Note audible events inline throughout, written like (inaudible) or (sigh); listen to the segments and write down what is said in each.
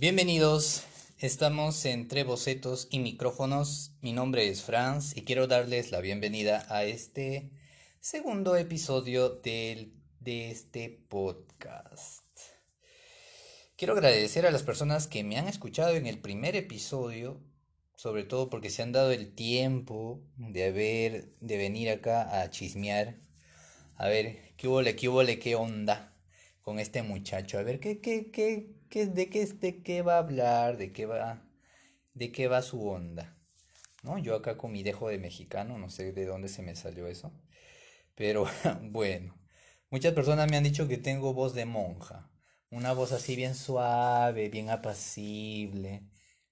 Bienvenidos, estamos entre bocetos y micrófonos. Mi nombre es Franz y quiero darles la bienvenida a este segundo episodio del, de este podcast. Quiero agradecer a las personas que me han escuchado en el primer episodio, sobre todo porque se han dado el tiempo de haber, de venir acá a chismear, a ver qué hubo, qué qué onda con este muchacho, a ver qué, qué, qué, de, qué, de qué va a hablar, de qué va, de qué va su onda. ¿No? Yo acá con mi dejo de mexicano, no sé de dónde se me salió eso. Pero (laughs) bueno, muchas personas me han dicho que tengo voz de monja. Una voz así bien suave, bien apacible,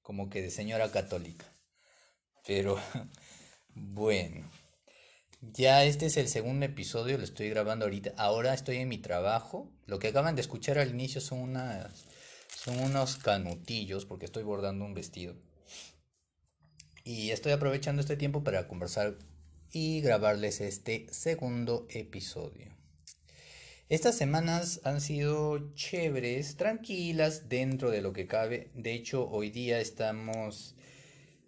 como que de señora católica. Pero (laughs) bueno, ya este es el segundo episodio, lo estoy grabando ahorita. Ahora estoy en mi trabajo. Lo que acaban de escuchar al inicio son unas son unos canutillos porque estoy bordando un vestido. Y estoy aprovechando este tiempo para conversar y grabarles este segundo episodio. Estas semanas han sido chéveres, tranquilas dentro de lo que cabe. De hecho, hoy día estamos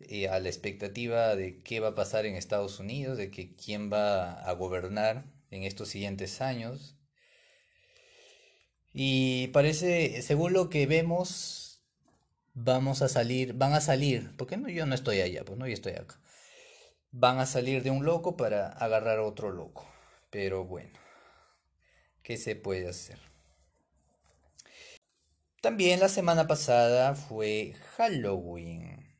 eh, a la expectativa de qué va a pasar en Estados Unidos, de que quién va a gobernar en estos siguientes años. Y parece, según lo que vemos, vamos a salir, van a salir, porque no, yo no estoy allá, pues no, yo estoy acá. Van a salir de un loco para agarrar a otro loco. Pero bueno, ¿qué se puede hacer? También la semana pasada fue Halloween.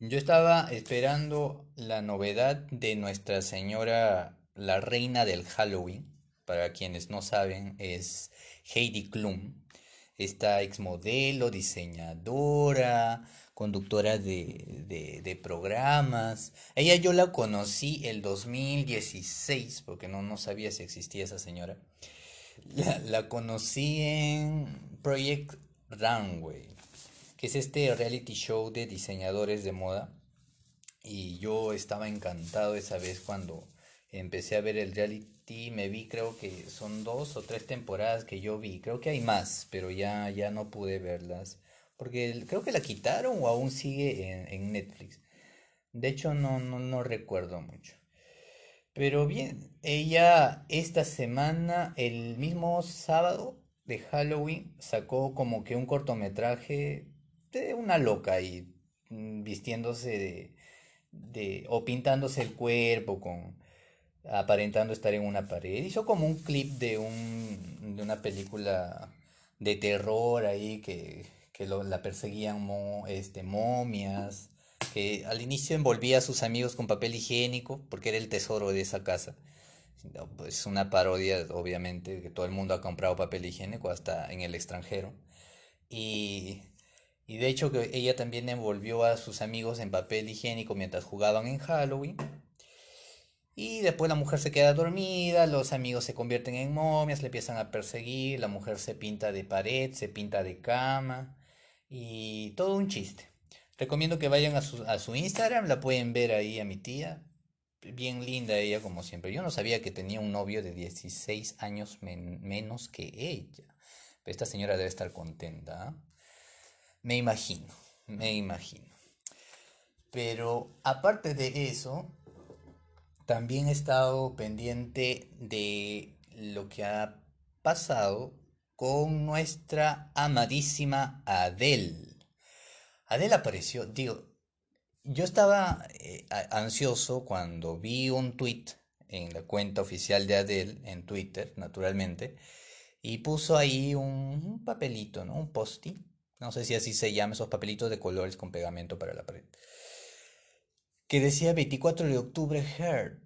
Yo estaba esperando la novedad de Nuestra Señora, la Reina del Halloween. Para quienes no saben, es Heidi Klum, esta exmodelo, diseñadora, conductora de, programas. Ella yo la conocí el 2016, porque no, no sabía si existía esa señora. La, la conocí en Project Runway, que es este reality show de diseñadores de moda. Y yo estaba encantado esa vez cuando empecé a ver el reality me vi, creo que son dos o tres temporadas que yo vi. Creo que hay más, pero ya, ya no pude verlas. Porque creo que la quitaron o aún sigue en, Netflix. De hecho, no, no, no recuerdo mucho. Pero bien, ella esta semana, el mismo sábado de Halloween, sacó como que un cortometraje de una loca y mm, vistiéndose de, de o pintándose el cuerpo con aparentando estar en una pared. Hizo como un clip de, un, de una película de terror ahí que, que la perseguían este, momias, que al inicio envolvía a sus amigos con papel higiénico porque era el tesoro de esa casa. Pues una parodia, obviamente, que todo el mundo ha comprado papel higiénico hasta en el extranjero. Y, y de hecho que ella también envolvió a sus amigos en papel higiénico mientras jugaban en Halloween y después la mujer se queda dormida, los amigos se convierten en momias, le empiezan a perseguir, la mujer se pinta de pared, se pinta de cama y todo un chiste. Recomiendo que vayan a su, a su Instagram, la pueden ver ahí a mi tía. Bien linda ella como siempre. Yo no sabía que tenía un novio de 16 años menos que ella. Pero esta señora debe estar contenta. ¿ah? Me imagino, me imagino. Pero aparte de eso, también he estado pendiente de lo que ha pasado con nuestra amadísima Adele. Adele apareció, digo, yo estaba eh, ansioso cuando vi un tweet en la cuenta oficial de Adele en Twitter, naturalmente, y puso ahí un, papelito, ¿no? Un post No sé si así se llama, esos papelitos de colores con pegamento para la pared que decía 24 de octubre Heard.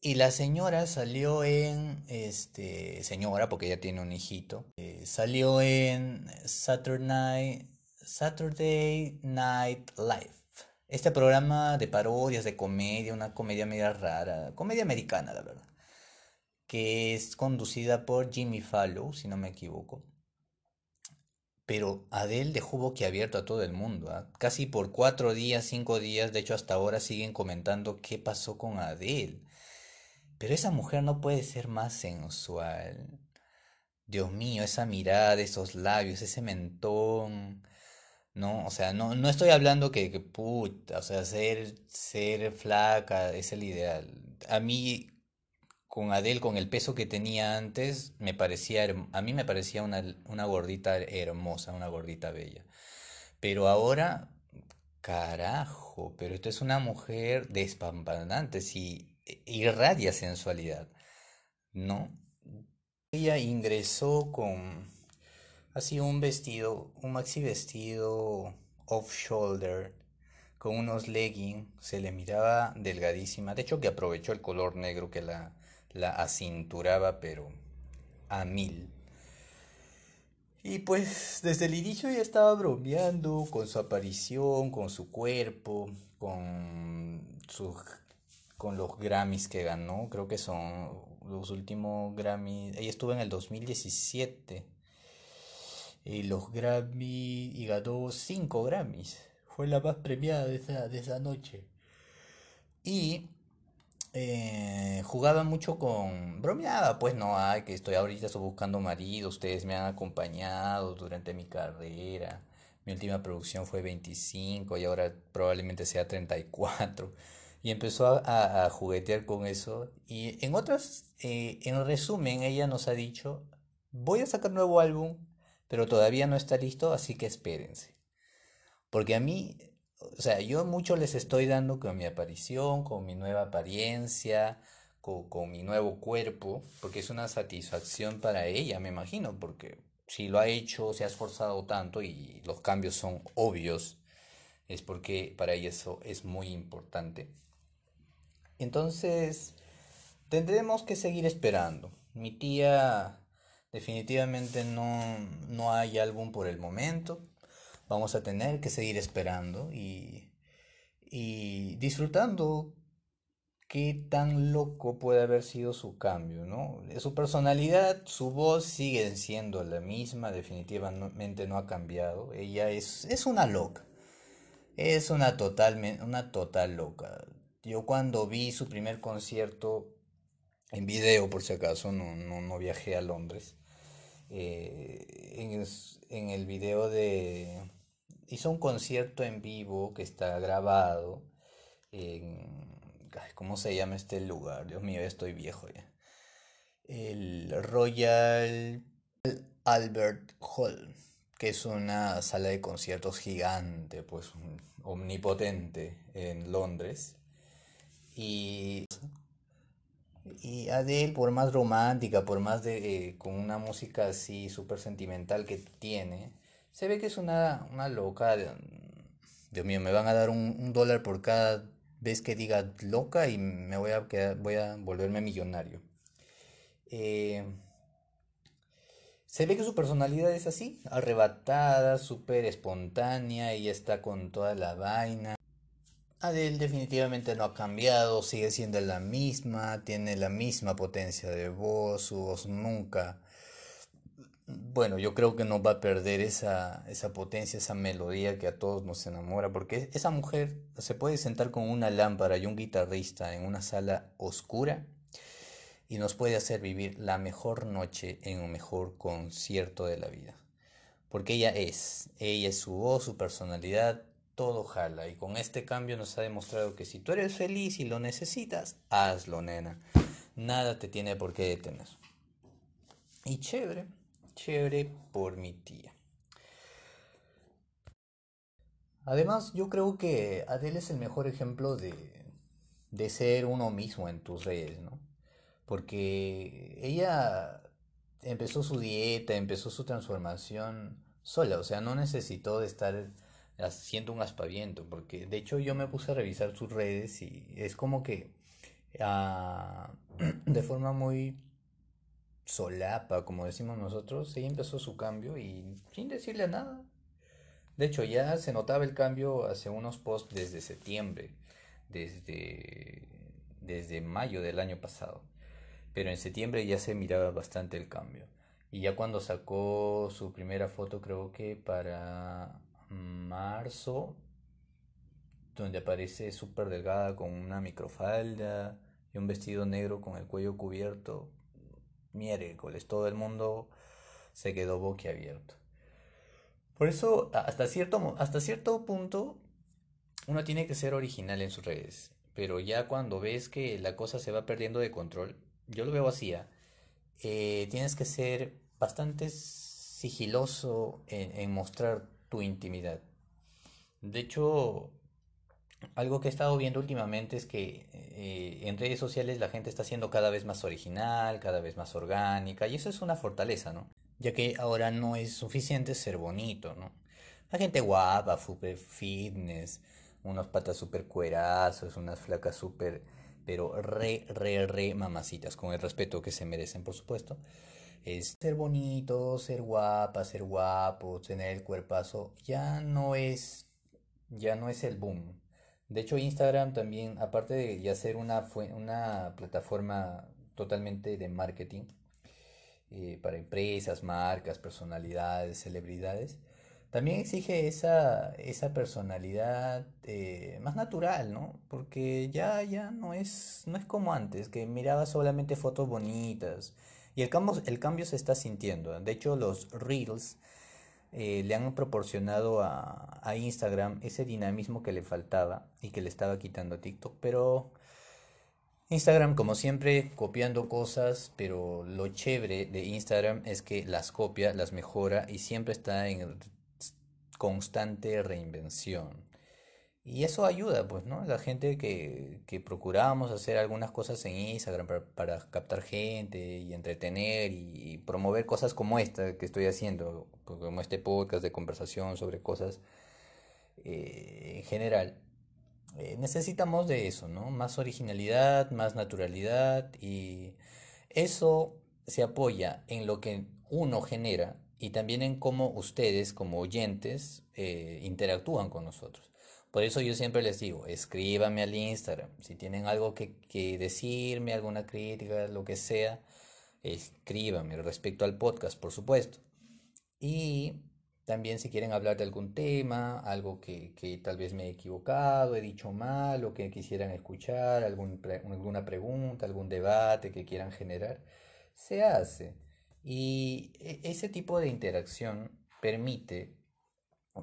Y la señora salió en, este, señora, porque ella tiene un hijito, eh, salió en Saturday, Saturday Night Live. Este programa de parodias, de comedia, una comedia media rara, comedia americana, la verdad, que es conducida por Jimmy Fallon, si no me equivoco. Pero Adele dejó boquiabierto a todo el mundo. ¿ah? Casi por cuatro días, cinco días, de hecho hasta ahora siguen comentando qué pasó con Adele. Pero esa mujer no puede ser más sensual. Dios mío, esa mirada, esos labios, ese mentón. ¿no? O sea, no, no estoy hablando que, que puta, o sea, ser, ser flaca es el ideal. A mí, con Adele, con el peso que tenía antes, me parecía, a mí me parecía una, una gordita hermosa, una gordita bella. Pero ahora, carajo, pero esta es una mujer despampanante, sí, irradia sensualidad, ¿no? Ella ingresó con así un vestido, un maxi vestido off-shoulder, con unos leggings, se le miraba delgadísima. De hecho, que aprovechó el color negro que la, la acinturaba, pero a mil. Y pues desde el inicio ya estaba bromeando con su aparición, con su cuerpo, con sus, con los Grammys que ganó. Creo que son los últimos Grammys. Ella estuvo en el 2017 y los Grammy y ganó cinco Grammys. Fue la más premiada de esa, de esa noche. Y eh, jugaba mucho con... Bromeaba, pues no, ay, que estoy ahorita buscando marido, ustedes me han acompañado durante mi carrera. Mi última producción fue 25 y ahora probablemente sea 34. Y cuatro. Y empezó a, a- a juguetear con eso. Y en otras, eh, en resumen, ella nos ha dicho, voy a sacar nuevo álbum, pero todavía no está listo, así que espérense. Porque a mí, o sea, yo mucho les estoy dando con mi aparición, con mi nueva apariencia, con, con mi nuevo cuerpo, porque es una satisfacción para ella, me imagino, porque si lo ha hecho, se ha esforzado tanto y los cambios son obvios, es porque para ella eso es muy importante. Entonces, tendremos que seguir esperando. Mi tía definitivamente no, no hay álbum por el momento. Vamos a tener que seguir esperando y, y disfrutando qué tan loco puede haber sido su cambio, ¿no? Su personalidad, su voz siguen siendo la misma, definitivamente no ha cambiado. Ella es, es una loca, es una total, una total loca. Yo cuando vi su primer concierto en video, por si acaso, no, no, no viajé a Londres, eh, en, es- en el video de... Hizo un concierto en vivo que está grabado en... ¿Cómo se llama este lugar? Dios mío, estoy viejo ya. El Royal Albert Hall, que es una sala de conciertos gigante, pues omnipotente en Londres. Y y Adele, por más romántica, por más de, eh, con una música así súper sentimental que tiene, se ve que es una, una loca. Dios mío, me van a dar un dólar por cada vez que diga loca y me voy a voy a volverme millonario. Eh, se ve que su personalidad es así, arrebatada, súper espontánea, y está con toda la vaina. Adele definitivamente no ha cambiado, sigue siendo la misma, tiene la misma potencia de voz, su voz nunca. Bueno, yo creo que no va a perder esa, esa potencia, esa melodía que a todos nos enamora, porque esa mujer se puede sentar con una lámpara y un guitarrista en una sala oscura y nos puede hacer vivir la mejor noche en un mejor concierto de la vida. Porque ella es, ella es su voz, su personalidad, todo jala. Y con este cambio nos ha demostrado que si tú eres feliz y lo necesitas, hazlo, nena. Nada te tiene por qué detener. Y chévere, chévere por mi tía. Además, yo creo que Adele es el mejor ejemplo de, de ser uno mismo en tus redes, ¿no? Porque ella empezó su dieta, empezó su transformación sola, o sea, no necesitó de estar haciendo un aspaviento, porque de hecho yo me puse a revisar sus redes y es como que ah, (clears throat) de forma muy solapa, como decimos nosotros, ella empezó su cambio y sin decirle nada. De hecho, ya se notaba el cambio hace unos posts desde septiembre, desde, desde mayo del año pasado. Pero en septiembre ya se miraba bastante el cambio. Y ya cuando sacó su primera foto, creo que para marzo, donde aparece súper delgada con una microfalda y un vestido negro con el cuello cubierto, miércoles, todo el mundo se quedó boquiabierto. Por eso, hasta cierto, hasta cierto punto, uno tiene que ser original en sus redes. Pero ya cuando ves que la cosa se va perdiendo de control, yo lo veo así, ¿ah? eh, tienes que ser bastante sigiloso en, en mostrar tu intimidad. De hecho, algo que he estado viendo últimamente es que eh, en redes sociales la gente está siendo cada vez más original, cada vez más orgánica, y eso es una fortaleza, ¿no? Ya que ahora no es suficiente ser bonito, ¿no? La gente guapa, super fitness, unos patas super cuerazos, unas flacas super, pero re, re, re mamacitas, con el respeto que se merecen, por supuesto. Es ser bonito, ser guapa, ser guapo, tener el cuerpazo, ya no es, ya no es el boom. De hecho, Instagram también, aparte de ya ser una, una plataforma totalmente de marketing eh, para empresas, marcas, personalidades, celebridades, también exige esa, esa personalidad eh, más natural, ¿no? Porque ya, ya no es, no es como antes, que miraba solamente fotos bonitas. Y el cambio, el cambio se está sintiendo. De hecho, los reels eh, le han proporcionado a, a, Instagram ese dinamismo que le faltaba y que le estaba quitando a TikTok. Pero Instagram, como siempre, copiando cosas, pero lo chévere de Instagram es que las copia, las mejora y siempre está en constante reinvención. Y eso ayuda, pues, ¿no? La gente que, que procuramos hacer algunas cosas en Instagram para, captar gente y entretener y, promover cosas como esta que estoy haciendo, pues, como este podcast de conversación sobre cosas eh, en general. Eh, necesitamos de eso, ¿no? Más originalidad, más naturalidad y eso se apoya en lo que uno genera y también en cómo ustedes como oyentes eh, interactúan con nosotros. Por eso yo siempre les digo, escríbanme al Instagram. Si tienen algo que, decirme, alguna crítica, lo que sea, escríbanme respecto al podcast, por supuesto. Y también si quieren hablar de algún tema, algo que, tal vez me he equivocado, he dicho mal, o que quisieran escuchar, algún alguna pregunta, algún debate que quieran generar, se hace. Y e, ese tipo de interacción permite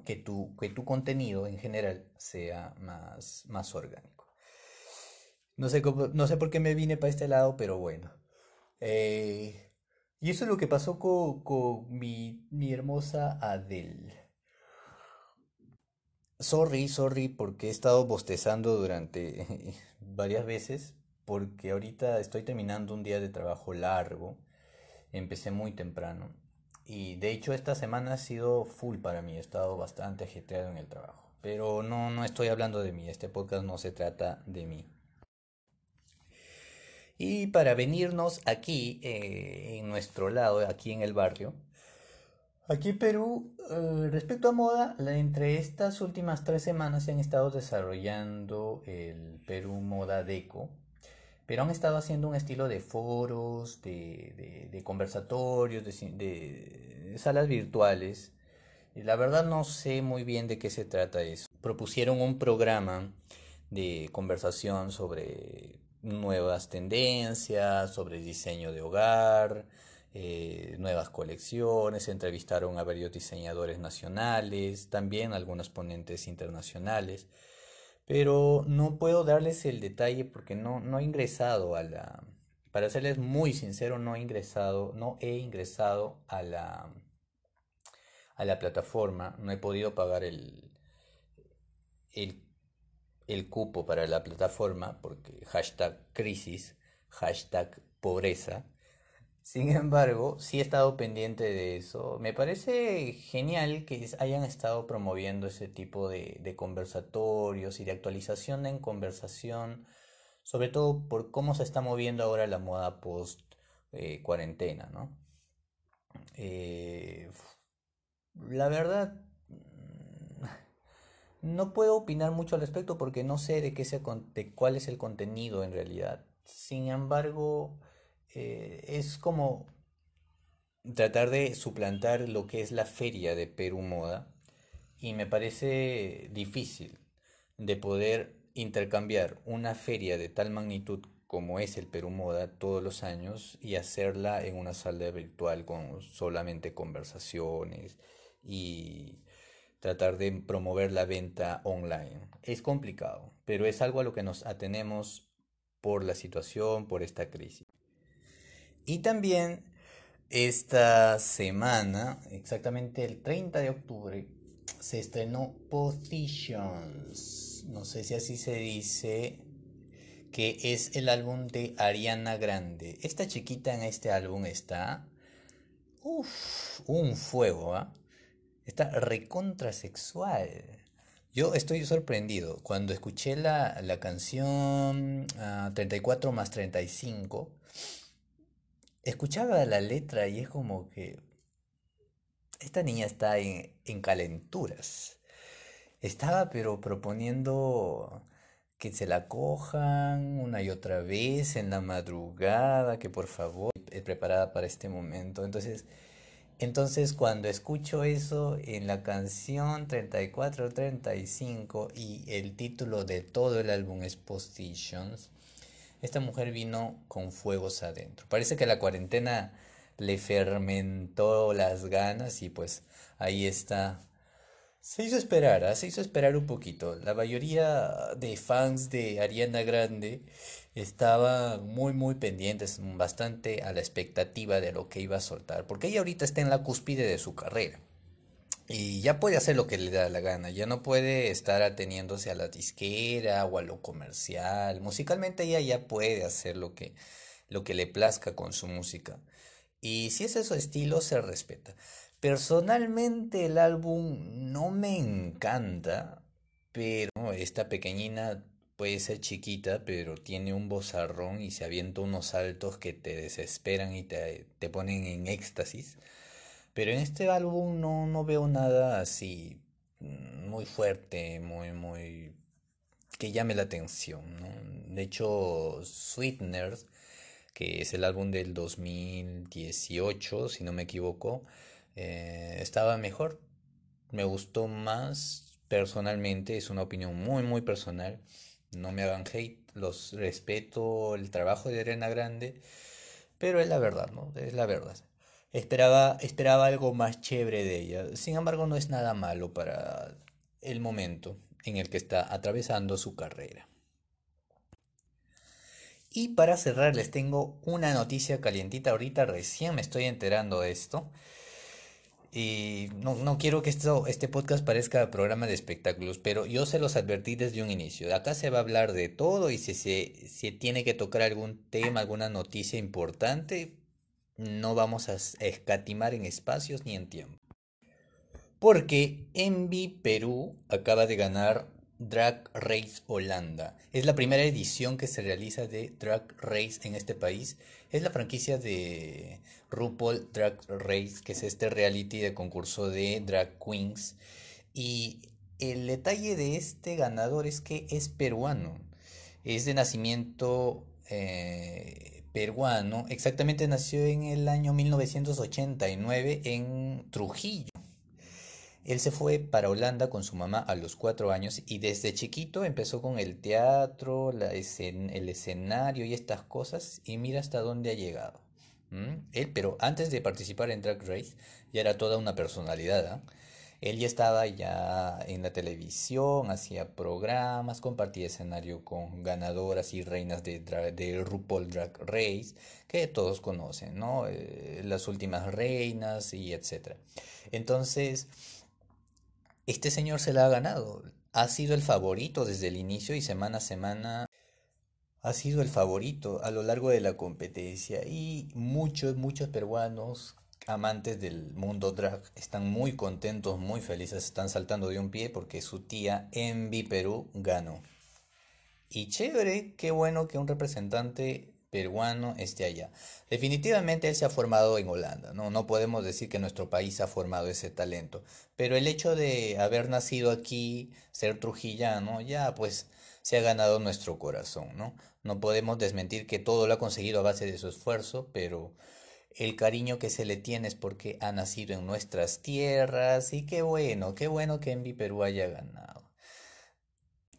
que tu, que tu contenido en general sea más, más orgánico. No sé, no sé por qué me vine para este lado, pero bueno. Eh, y eso es lo que pasó con, con mi, mi hermosa Adele. Sorry, sorry, porque he estado bostezando durante (laughs) varias veces, porque ahorita estoy terminando un día de trabajo largo. Empecé muy temprano y de hecho esta semana ha sido full para mí, he estado bastante ajetreado en el trabajo. Pero no, no estoy hablando de mí, este podcast no se trata de mí. Y para venirnos aquí, eh, en nuestro lado, aquí en el barrio, aquí en Perú, eh, respecto a moda, entre estas últimas tres semanas se han estado desarrollando el Perú Moda Deco, pero han estado haciendo un estilo de foros, de, conversatorios, de, salas virtuales. Y la verdad no sé muy bien de qué se trata eso. Propusieron un programa de conversación sobre nuevas tendencias, sobre diseño de hogar, eh, nuevas colecciones, entrevistaron a varios diseñadores nacionales, también algunos ponentes internacionales pero no puedo darles el detalle porque no, no he ingresado a la... Para serles muy sincero, no he ingresado, no he ingresado a la, a la plataforma, no he podido pagar el, el, el cupo para la plataforma porque hashtag crisis, hashtag pobreza, sin embargo, sí he estado pendiente de eso. Me parece genial que hayan estado promoviendo ese tipo de, conversatorios y de actualización en conversación, sobre todo por cómo se está moviendo ahora la moda post eh, cuarentena, ¿no? Eh, la verdad, mm, no puedo opinar mucho al respecto porque no sé de qué de cuál es el contenido en realidad. Sin embargo, eh, es como tratar de suplantar lo que es la feria de Perú Moda y me parece difícil de poder intercambiar una feria de tal magnitud como es el Perú Moda todos los años y hacerla en una sala virtual con solamente conversaciones y tratar de promover la venta online. Es complicado, pero es algo a lo que nos atenemos por la situación, por esta crisis. Y también esta semana, exactamente el 30 de octubre, se estrenó Positions. No sé si así se dice, que es el álbum de Ariana Grande. Esta chiquita en este álbum está. Uff, un fuego, ¿ah? Está recontrasexual. Yo estoy sorprendido. Cuando escuché la, la canción 34 ah, más 35, escuchaba la letra y es como que esta niña está en, en calenturas. Estaba pero proponiendo que se la cojan una y otra vez en la madrugada, que por favor, es preparada para este momento. Entonces, entonces cuando escucho eso en la canción 34-35 y el título de todo el álbum es Positions, esta mujer vino con fuegos adentro. Parece que la cuarentena le fermentó las ganas y pues ahí está. Se hizo esperar, ¿ah? se hizo esperar un poquito. La mayoría de fans de Ariana Grande estaba muy muy pendientes, bastante a la expectativa de lo que iba a soltar, porque ella ahorita está en la cúspide de su carrera. Y ya puede hacer lo que le da la gana, ya no puede estar ateniéndose a la disquera o a lo comercial. Musicalmente ella ya puede hacer lo que, lo que le plazca con su música. Y si es su estilo, se respeta. Personalmente el álbum no me encanta, pero esta pequeñina puede ser chiquita, pero tiene un bozarrón y se avienta unos saltos que te desesperan y te, te ponen en éxtasis. Pero en este álbum no, no veo nada así muy fuerte, muy, muy... que llame la atención, ¿no? De hecho, Sweeteners, que es el álbum del 2018, si no me equivoco, eh, estaba mejor. Me gustó más personalmente, es una opinión muy, muy personal. No me hagan hate, los respeto el trabajo de Arena Grande, pero es la verdad, ¿no? Es la verdad. Esperaba, esperaba algo más chévere de ella. Sin embargo, no es nada malo para el momento en el que está atravesando su carrera. Y para cerrar les tengo una noticia calientita. Ahorita recién me estoy enterando de esto. Y no, no quiero que esto, este podcast parezca programa de espectáculos, pero yo se los advertí desde un inicio. Acá se va a hablar de todo y si se si tiene que tocar algún tema, alguna noticia importante, no vamos a escatimar en espacios ni en tiempo. Porque Envy Perú acaba de ganar Drag Race Holanda. Es la primera edición que se realiza de Drag Race en este país. Es la franquicia de RuPaul Drag Race, que es este reality de concurso de drag queens. Y el detalle de este ganador es que es peruano. Es de nacimiento eh, peruano, exactamente nació en el año 1989 en Trujillo. Él se fue para Holanda con su mamá a los cuatro años y desde chiquito empezó con el teatro, el escenario y estas cosas y mira hasta dónde ha llegado. Él, pero antes de participar en Drag Race ya era toda una personalidad. ¿ah? Él ya estaba ya en la televisión, hacía programas, compartía escenario con ganadoras y reinas de, RuPaul Drag Race, que todos conocen, ¿no? Eh, las últimas reinas y etcétera. Entonces, este señor se la ha ganado. Ha sido el favorito desde el inicio y semana a semana ha sido el favorito a lo largo de la competencia y muchos, muchos peruanos amantes del mundo drag están muy contentos, muy felices, están saltando de un pie porque su tía Envy Perú ganó. Y chévere, qué bueno que un representante peruano esté allá. Definitivamente él se ha formado en Holanda, ¿no? No podemos decir que nuestro país ha formado ese talento, pero el hecho de haber nacido aquí, ser trujillano, ya pues se ha ganado nuestro corazón, ¿no? No podemos desmentir que todo lo ha conseguido a base de su esfuerzo, pero el cariño que se le tiene es porque ha nacido en nuestras tierras y qué bueno, qué bueno que Envy Perú haya ganado.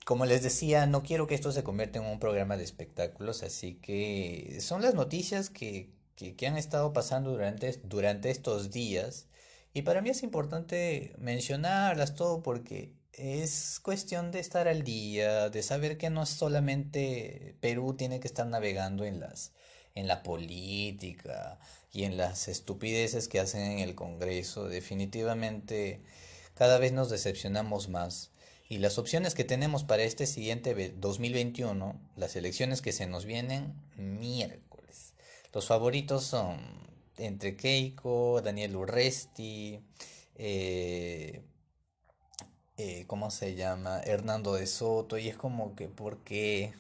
Como les decía, no quiero que esto se convierta en un programa de espectáculos, así que son las noticias que, que, han estado pasando durante, durante estos días Y para mí es importante mencionarlas todo porque es cuestión de estar al día, de saber que no es solamente Perú tiene que estar navegando en las en la política y en las estupideces que hacen en el Congreso. Definitivamente cada vez nos decepcionamos más. Y las opciones que tenemos para este siguiente 2021, las elecciones que se nos vienen, miércoles. Los favoritos son entre Keiko, Daniel Urresti, eh, eh, ¿cómo se llama? Hernando de Soto, y es como que, ¿por qué?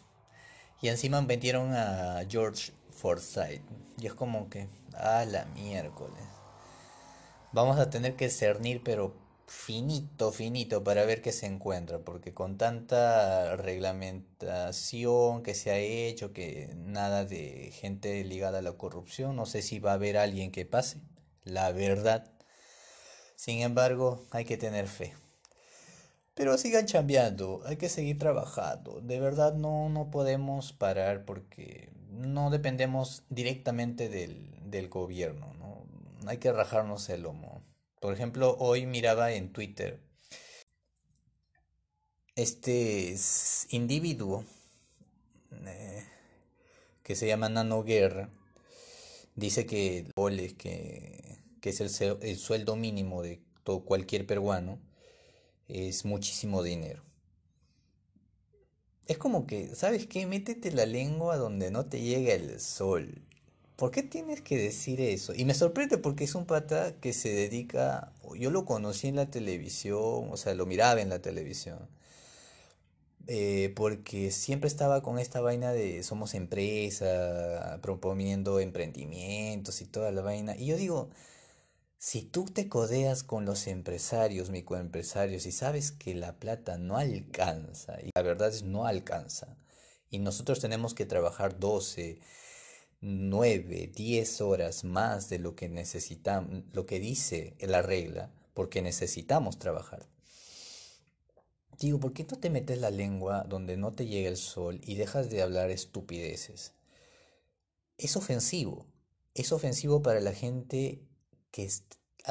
Y encima vendieron a George Forsyth, y es como que, a la miércoles. Vamos a tener que cernir, pero finito, finito, para ver qué se encuentra, porque con tanta reglamentación que se ha hecho, que nada de gente ligada a la corrupción, no sé si va a haber alguien que pase, la verdad. Sin embargo, hay que tener fe. Pero sigan chambeando, hay que seguir trabajando. De verdad no, no podemos parar porque no dependemos directamente del, del gobierno, ¿no? Hay que rajarnos el lomo. Por ejemplo, hoy miraba en Twitter este individuo eh, que se llama Nano Guerra dice que, que, que es el, el sueldo mínimo de todo, cualquier peruano es muchísimo dinero. Es como que, ¿sabes qué? Métete la lengua donde no te llega el sol. ¿Por qué tienes que decir eso? Y me sorprende porque es un pata que se dedica, yo lo conocí en la televisión, o sea, lo miraba en la televisión, eh, porque siempre estaba con esta vaina de somos empresa, proponiendo emprendimientos y toda la vaina. Y yo digo, si tú te codeas con los empresarios, microempresarios, y sabes que la plata no alcanza, y la verdad es no alcanza, y nosotros tenemos que trabajar 12, 9, 10 horas más de lo que necesitamos, lo que dice la regla, porque necesitamos trabajar. Digo, ¿por qué no te metes la lengua donde no te llega el sol y dejas de hablar estupideces? Es ofensivo. Es ofensivo para la gente que es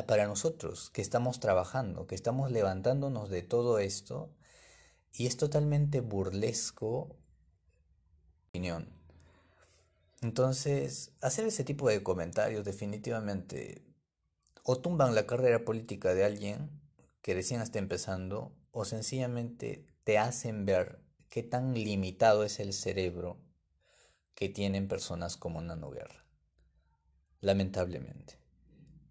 para nosotros, que estamos trabajando, que estamos levantándonos de todo esto, y es totalmente burlesco opinión. Entonces, hacer ese tipo de comentarios definitivamente o tumban la carrera política de alguien que recién está empezando, o sencillamente te hacen ver qué tan limitado es el cerebro que tienen personas como Nano Guerra. Lamentablemente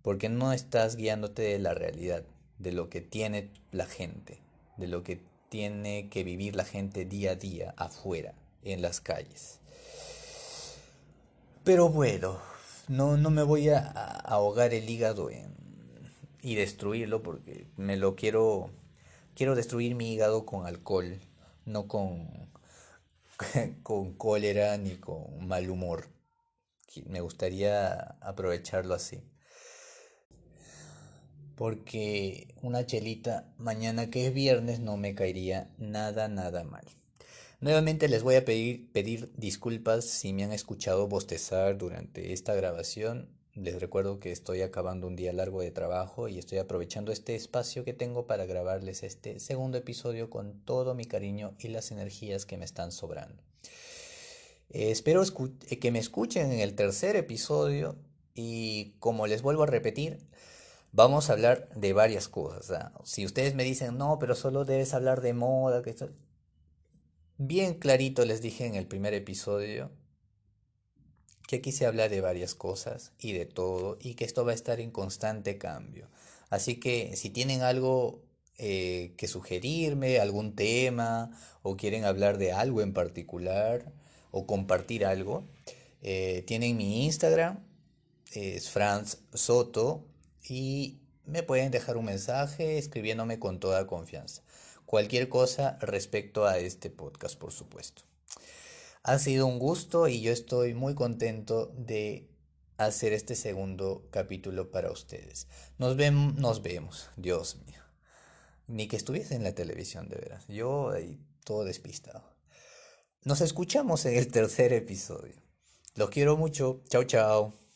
porque no estás guiándote de la realidad, de lo que tiene la gente, de lo que tiene que vivir la gente día a día afuera, en las calles. Pero bueno, no, no me voy a, ahogar el hígado y destruirlo porque me lo quiero, quiero destruir mi hígado con alcohol, no con, (laughs) con cólera ni con mal humor. Me gustaría aprovecharlo así porque una chelita mañana que es viernes no me caería nada, nada mal. Nuevamente les voy a pedir, pedir disculpas si me han escuchado bostezar durante esta grabación. Les recuerdo que estoy acabando un día largo de trabajo y estoy aprovechando este espacio que tengo para grabarles este segundo episodio con todo mi cariño y las energías que me están sobrando. Eh, espero que me escuchen en el tercer episodio y como les vuelvo a repetir, Vamos a hablar de varias cosas. Si ustedes me dicen, no, pero solo debes hablar de moda, bien clarito les dije en el primer episodio que aquí se habla de varias cosas y de todo y que esto va a estar en constante cambio. Así que si tienen algo eh, que sugerirme, algún tema o quieren hablar de algo en particular o compartir algo, eh, tienen mi Instagram, es Franz Soto y me pueden dejar un mensaje escribiéndome con toda confianza. Cualquier cosa respecto a este podcast, por supuesto. Ha sido un gusto y yo estoy muy contento de hacer este segundo capítulo para ustedes. Nos, vemos, Dios mío. Ni que estuviese en la televisión, de veras. Yo ahí todo despistado. Nos escuchamos en el tercer episodio. Los quiero mucho. Chao, chao.